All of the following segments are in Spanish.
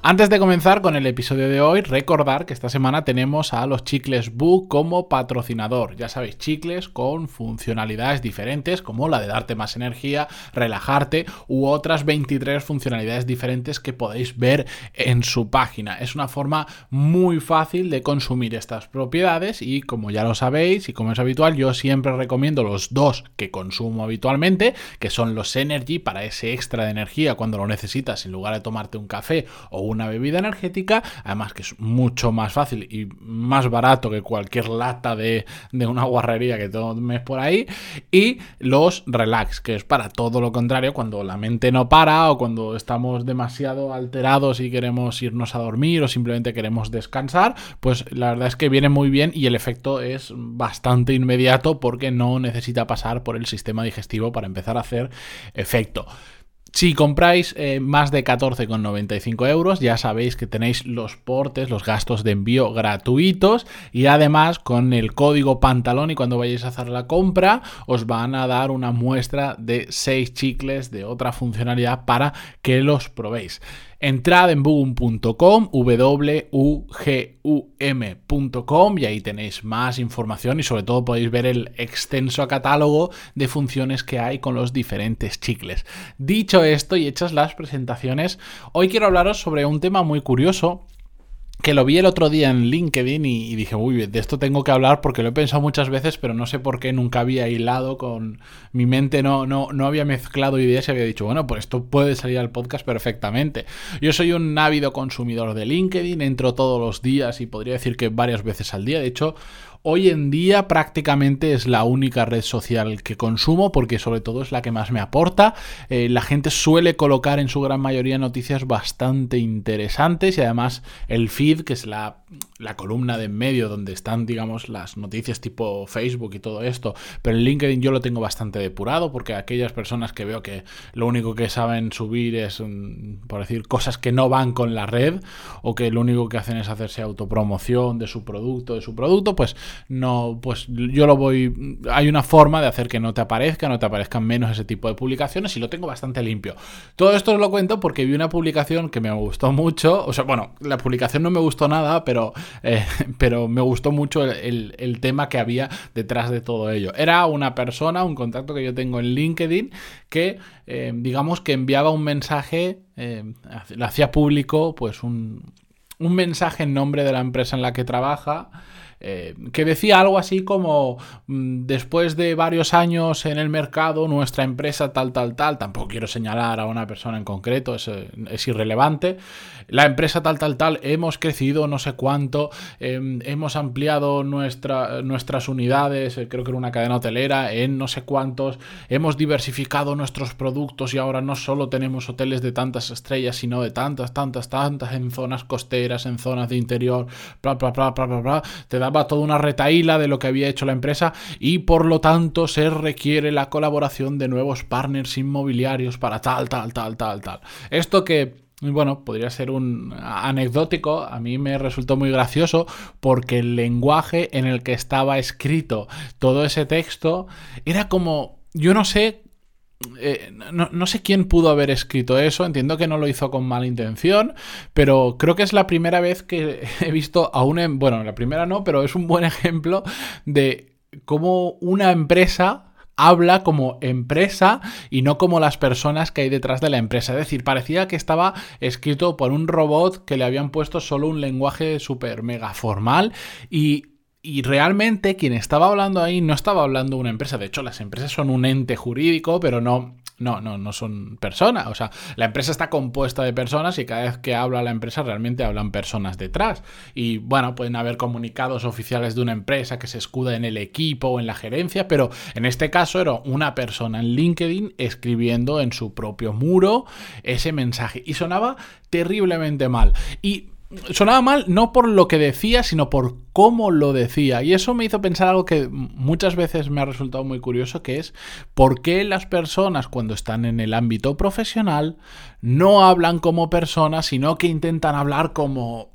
Antes de comenzar con el episodio de hoy, recordar que esta semana tenemos a los chicles Boo como patrocinador. Ya sabéis, chicles con funcionalidades diferentes, como la de darte más energía, relajarte u otras 23 funcionalidades diferentes que podéis ver en su página. Es una forma muy fácil de consumir estas propiedades y como ya lo sabéis y como es habitual, yo siempre recomiendo los dos que consumo habitualmente, que son los Energy para ese extra de energía cuando lo necesitas en lugar de tomarte un café o una bebida energética, además que es mucho más fácil y más barato que cualquier lata de, una guarrería que tomes por ahí, y los relax, que es para todo lo contrario, cuando la mente no para o cuando estamos demasiado alterados y queremos irnos a dormir o simplemente queremos descansar, pues la verdad es que viene muy bien y el efecto es bastante inmediato porque no necesita pasar por el sistema digestivo para empezar a hacer efecto. Si compráis eh, más de 14,95 euros, ya sabéis que tenéis los portes, los gastos de envío gratuitos y además con el código pantalón y cuando vayáis a hacer la compra os van a dar una muestra de 6 chicles de otra funcionalidad para que los probéis. Entrad en boom.com, w-u-g-u-m.com y ahí tenéis más información y sobre todo podéis ver el extenso catálogo de funciones que hay con los diferentes chicles. Dicho esto y hechas las presentaciones, hoy quiero hablaros sobre un tema muy curioso que lo vi el otro día en LinkedIn y, dije, uy, de esto tengo que hablar porque lo he pensado muchas veces, pero no sé por qué nunca había hilado con mi mente, no, no, no había mezclado ideas y había dicho, bueno, pues esto puede salir al podcast perfectamente. Yo soy un ávido consumidor de LinkedIn, entro todos los días y podría decir que varias veces al día. De hecho, Hoy en día prácticamente es la única red social que consumo porque sobre todo es la que más me aporta. Eh, la gente suele colocar en su gran mayoría noticias bastante interesantes y además el feed, que es la, columna de en medio donde están digamos las noticias tipo Facebook y todo esto. Pero en LinkedIn yo lo tengo bastante depurado porque aquellas personas que veo que lo único que saben subir es, mm, por decir, cosas que no van con la red o que lo único que hacen es hacerse autopromoción de su producto, de su producto, pues no, pues yo lo voy, hay una forma de hacer que no te aparezca, no te aparezcan menos ese tipo de publicaciones y lo tengo bastante limpio. Todo esto os lo cuento porque vi una publicación que me gustó mucho, o sea, bueno, la publicación no me gustó nada, pero, eh, pero me gustó mucho el, tema que había detrás de todo ello. Era una persona, un contacto que yo tengo en LinkedIn, que eh, digamos que enviaba un mensaje, eh, hacía público, pues un, un mensaje en nombre de la empresa en la que trabaja eh, que decía algo así como, mm, después de varios años en el mercado, nuestra empresa tal, tal, tal, tampoco quiero señalar a una persona en concreto, es, eh, irrelevante, la empresa tal, tal, tal, hemos crecido no sé cuánto, em, hemos ampliado nuestra, nuestras unidades, eh, creo que era una cadena hotelera, en no sé cuántos, hemos diversificado nuestros productos y ahora no solo tenemos hoteles de tantas estrellas, sino de tantas, tantas, tantas en zonas costeras, en zonas de interior, bla, bla, bla, bla, bla, bla, te da daba toda una retaíla de lo que había hecho la empresa y por lo tanto se requiere la colaboración de nuevos partners inmobiliarios para tal, tal, tal, tal, tal. Esto que bueno, podría ser un anecdótico, a mí me resultó muy gracioso porque el lenguaje en el que estaba escrito todo ese texto era como, yo no sé eh, no, sé quién pudo haber escrito eso, entiendo que no lo hizo con mala intención, pero creo que es la primera vez que he visto a una... Em, bueno, la primera no, pero es un buen ejemplo de cómo una empresa habla como empresa y no como las personas que hay detrás de la empresa. Es decir, parecía que estaba escrito por un robot que le habían puesto solo un lenguaje súper mega formal y y realmente quien estaba hablando ahí no estaba hablando de una empresa. De hecho, las empresas son un ente jurídico, pero no, No, no, no son personas. O sea, la empresa está compuesta de personas y cada vez que habla la empresa realmente hablan personas detrás. Y bueno, pueden haber comunicados oficiales de una empresa que se escuda en el equipo o en la gerencia, pero en este caso era una persona en LinkedIn escribiendo en su propio muro ese mensaje. Y sonaba terriblemente mal. Y sonaba mal no por lo que decía, sino por cómo lo decía. Y eso me hizo pensar algo que muchas veces me ha resultado muy curioso, que es por qué las personas cuando están en el ámbito profesional no hablan como personas, sino que intentan hablar como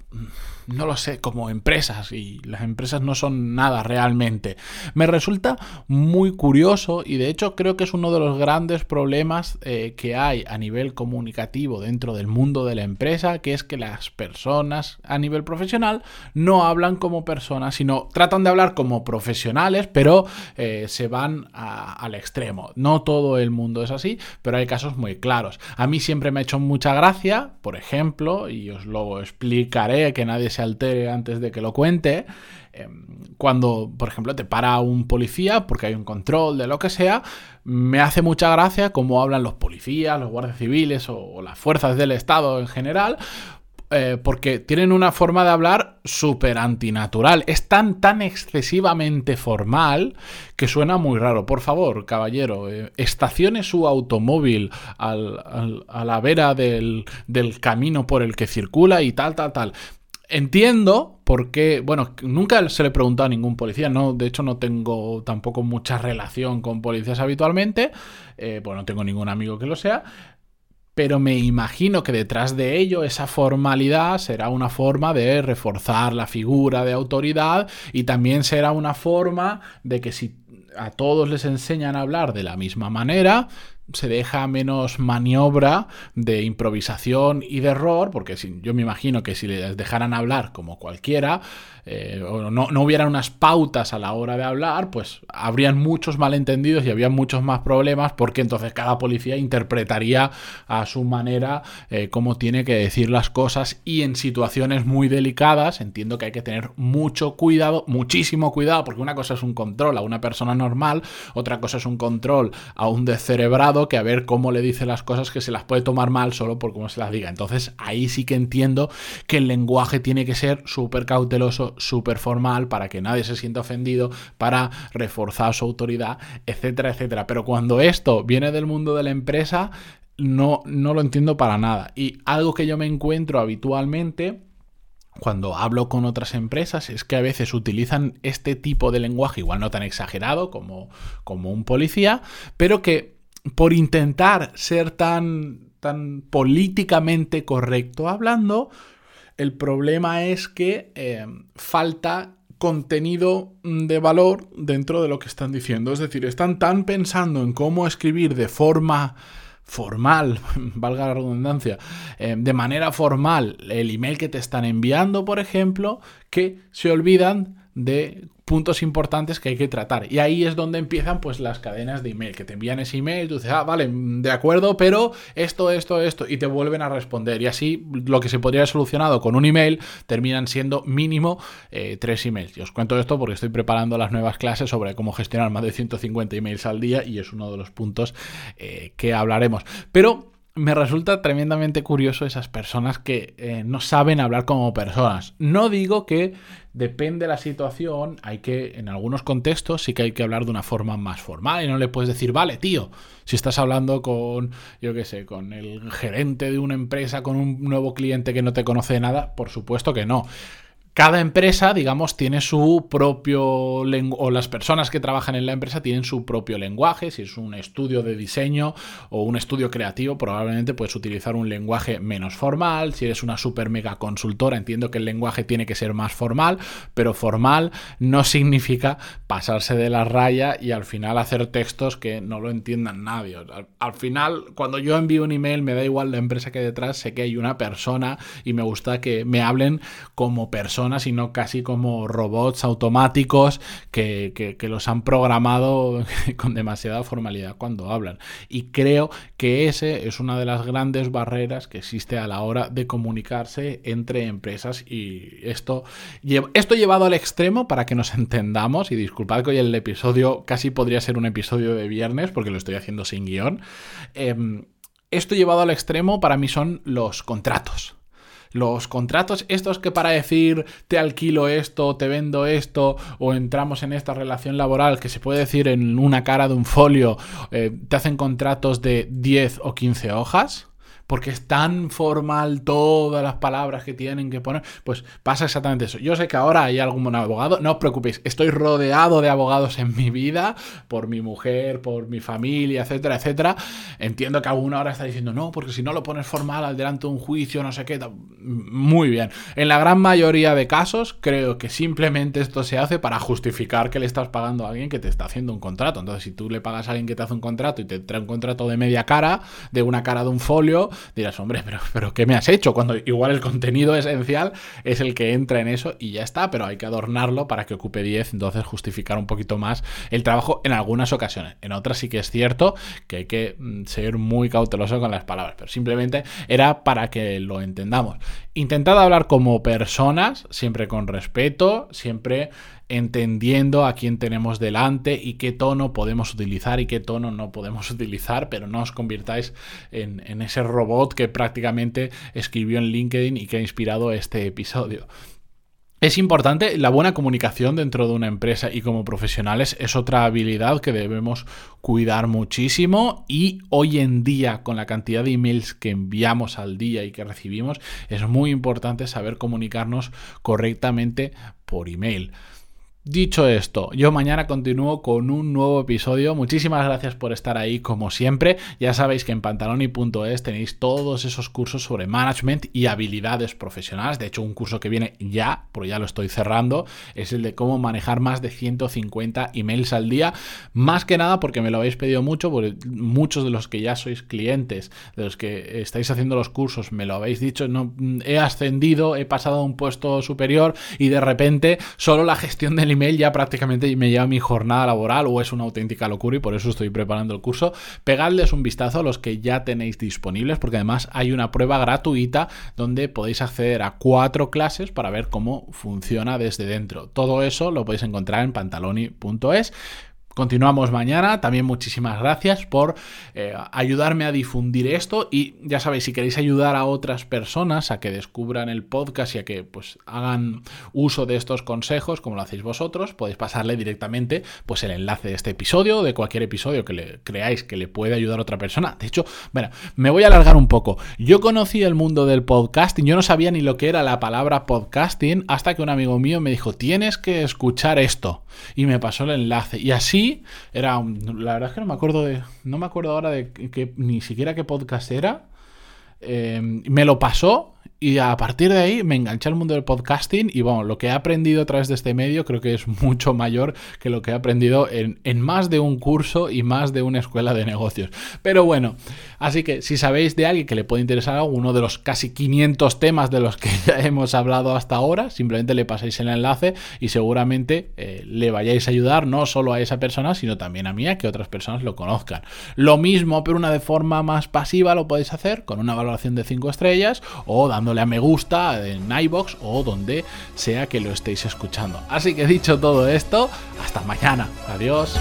no lo sé, como empresas y las empresas no son nada realmente. Me resulta muy curioso y de hecho creo que es uno de los grandes problemas eh, que hay a nivel comunicativo dentro del mundo de la empresa, que es que las personas a nivel profesional no hablan como personas, sino tratan de hablar como profesionales, pero eh, se van al extremo. No todo el mundo es así, pero hay casos muy claros. A mí siempre me ha hecho mucha gracia, por ejemplo, y os lo explicaré, que nadie se altere antes de que lo cuente. Em, cuando, por ejemplo, te para un policía porque hay un control de lo que sea, me hace mucha gracia cómo hablan los policías, los guardias civiles o, las fuerzas del Estado en general, eh, porque tienen una forma de hablar súper antinatural. Es tan, tan excesivamente formal que suena muy raro. Por favor, caballero, eh, estacione su automóvil a la vera del, del camino por el que circula y tal, tal, tal entiendo por qué, bueno, nunca se le he preguntado a ningún policía, no, de hecho no tengo tampoco mucha relación con policías habitualmente, eh, pues no tengo ningún amigo que lo sea, pero me imagino que detrás de ello esa formalidad será una forma de reforzar la figura de autoridad y también será una forma de que si a todos les enseñan a hablar de la misma manera, se deja menos maniobra de improvisación y de error, porque yo me imagino que si les dejaran hablar como cualquiera, eh, o no, no hubieran unas pautas a la hora de hablar, pues habrían muchos malentendidos y habría muchos más problemas, porque entonces cada policía interpretaría a su manera eh, cómo tiene que decir las cosas y en situaciones muy delicadas entiendo que hay que tener mucho cuidado, muchísimo cuidado, porque una cosa es un control a una persona normal, otra cosa es un control a un descerebrado, que a ver cómo le dice las cosas que se las puede tomar mal solo por cómo se las diga. Entonces ahí sí que entiendo que el lenguaje tiene que ser súper cauteloso, súper formal, para que nadie se sienta ofendido, para reforzar su autoridad, etcétera, etcétera. Pero cuando esto viene del mundo de la empresa, no, no lo entiendo para nada. Y algo que yo me encuentro habitualmente cuando hablo con otras empresas es que a veces utilizan este tipo de lenguaje, igual no tan exagerado como, como un policía, pero que por intentar ser tan, tan políticamente correcto hablando, el problema es que eh, falta contenido de valor dentro de lo que están diciendo. Es decir, están tan pensando en cómo escribir de forma formal, valga la redundancia, eh, de manera formal el email que te están enviando, por ejemplo, que se olvidan de puntos importantes que hay que tratar. Y ahí es donde empiezan pues las cadenas de email, que te envían ese email, tú dices, ah, vale, de acuerdo, pero esto, esto, esto, y te vuelven a responder. Y así lo que se podría haber solucionado con un email terminan siendo mínimo eh, tres emails. Y os cuento esto porque estoy preparando las nuevas clases sobre cómo gestionar más de 150 emails al día y es uno de los puntos eh, que hablaremos. Pero me resulta tremendamente curioso esas personas que eh, no saben hablar como personas. No digo que depende de la situación, hay que, en algunos contextos sí que hay que hablar de una forma más formal y no le puedes decir, vale, tío, si estás hablando con, yo qué sé, con el gerente de una empresa, con un nuevo cliente que no te conoce de nada, por supuesto que no cada empresa, digamos, tiene su propio lenguaje, o las personas que trabajan en la empresa tienen su propio lenguaje. Si es un estudio de diseño o un estudio creativo, probablemente puedes utilizar un lenguaje menos formal. Si eres una super mega consultora, entiendo que el lenguaje tiene que ser más formal, pero formal no significa pasarse de la raya y al final hacer textos que no lo entiendan nadie. Al, final, cuando yo envío un email, me da igual la empresa que detrás, sé que hay una persona y me gusta que me hablen como persona personas y no casi como robots automáticos que, los han programado con demasiada formalidad cuando hablan. Y creo que ese es una de las grandes barreras que existe a la hora de comunicarse entre empresas y esto, esto llevado al extremo para que nos entendamos y disculpad que hoy el episodio casi podría ser un episodio de viernes porque lo estoy haciendo sin guion. Em, esto llevado al extremo para mí son los contratos. Los contratos, estos que para decir te alquilo esto, te vendo esto, o entramos en esta relación laboral, que se puede decir en una cara de un folio, eh, te hacen contratos de 10 o 15 hojas porque es tan formal todas las palabras que tienen que poner, pues pasa exactamente eso. Yo sé que ahora hay algún abogado, no os preocupéis, estoy rodeado de abogados en mi vida, por mi mujer, por mi familia, etcétera, etcétera. Entiendo que alguna hora está diciendo, no, porque si no lo pones formal al delante de un juicio, no sé qué. Muy bien. En la gran mayoría de casos, creo que simplemente esto se hace para justificar que le estás pagando a alguien que te está haciendo un contrato. Entonces, si tú le pagas a alguien que te hace un contrato y te trae un contrato de media cara, de una cara de un folio, dirás, hombre, pero, pero ¿qué me has hecho? Cuando igual el contenido esencial es el que entra en eso y ya está, pero hay que adornarlo para que ocupe 10, entonces justificar un poquito más el trabajo en algunas ocasiones. En otras sí que es cierto que hay que mm, ser muy cauteloso con las palabras, pero simplemente era para que lo entendamos. Intentad hablar como personas, siempre con respeto, siempre entendiendo a quién tenemos delante y qué tono podemos utilizar y qué tono no podemos utilizar, pero no os convirtáis en, en ese robot que prácticamente escribió en LinkedIn y que ha inspirado este episodio. Es importante, la buena comunicación dentro de una empresa y como profesionales es otra habilidad que debemos cuidar muchísimo y hoy en día con la cantidad de emails que enviamos al día y que recibimos es muy importante saber comunicarnos correctamente por email. Dicho esto, yo mañana continúo con un nuevo episodio. Muchísimas gracias por estar ahí como siempre. Ya sabéis que en pantaloni.es tenéis todos esos cursos sobre management y habilidades profesionales. De hecho, un curso que viene ya, porque ya lo estoy cerrando, es el de cómo manejar más de 150 emails al día. Más que nada porque me lo habéis pedido mucho, porque muchos de los que ya sois clientes, de los que estáis haciendo los cursos, me lo habéis dicho. No, he ascendido, he pasado a un puesto superior y de repente solo la gestión del email ya prácticamente me lleva mi jornada laboral o es una auténtica locura y por eso estoy preparando el curso. Pegadles un vistazo a los que ya tenéis disponibles porque además hay una prueba gratuita donde podéis acceder a cuatro clases para ver cómo funciona desde dentro. Todo eso lo podéis encontrar en pantaloni.es. Continuamos mañana. También muchísimas gracias por eh, ayudarme a difundir esto. Y ya sabéis, si queréis ayudar a otras personas a que descubran el podcast y a que pues hagan uso de estos consejos, como lo hacéis vosotros, podéis pasarle directamente pues el enlace de este episodio, de cualquier episodio que le creáis que le puede ayudar a otra persona. De hecho, bueno, me voy a alargar un poco. Yo conocí el mundo del podcasting, yo no sabía ni lo que era la palabra podcasting hasta que un amigo mío me dijo, tienes que escuchar esto. Y me pasó el enlace. Y así era la verdad es que no me acuerdo de no me acuerdo ahora de que, ni siquiera qué podcast era eh, me lo pasó y a partir de ahí me enganché al mundo del podcasting y bueno, lo que he aprendido a través de este medio creo que es mucho mayor que lo que he aprendido en, más de un curso y más de una escuela de negocios. Pero bueno, así que si sabéis de alguien que le puede interesar alguno de los casi 500 temas de los que ya hemos hablado hasta ahora, simplemente le pasáis el enlace y seguramente eh, le vayáis a ayudar no solo a esa persona, sino también a mí, a que otras personas lo conozcan. Lo mismo, pero una de forma más pasiva lo podéis hacer con una valoración de 5 estrellas o dando a me gusta en iBox o donde sea que lo estéis escuchando. Así que dicho todo esto, hasta mañana. Adiós.